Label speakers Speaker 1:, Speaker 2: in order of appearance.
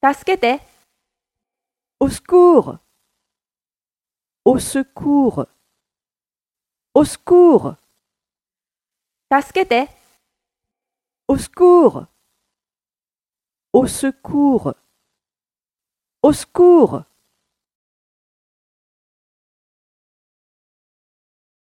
Speaker 1: 助けて、
Speaker 2: Au secours! Au secours! Au secours!
Speaker 1: 助けて、
Speaker 2: Au secours! Au secours! Au secours!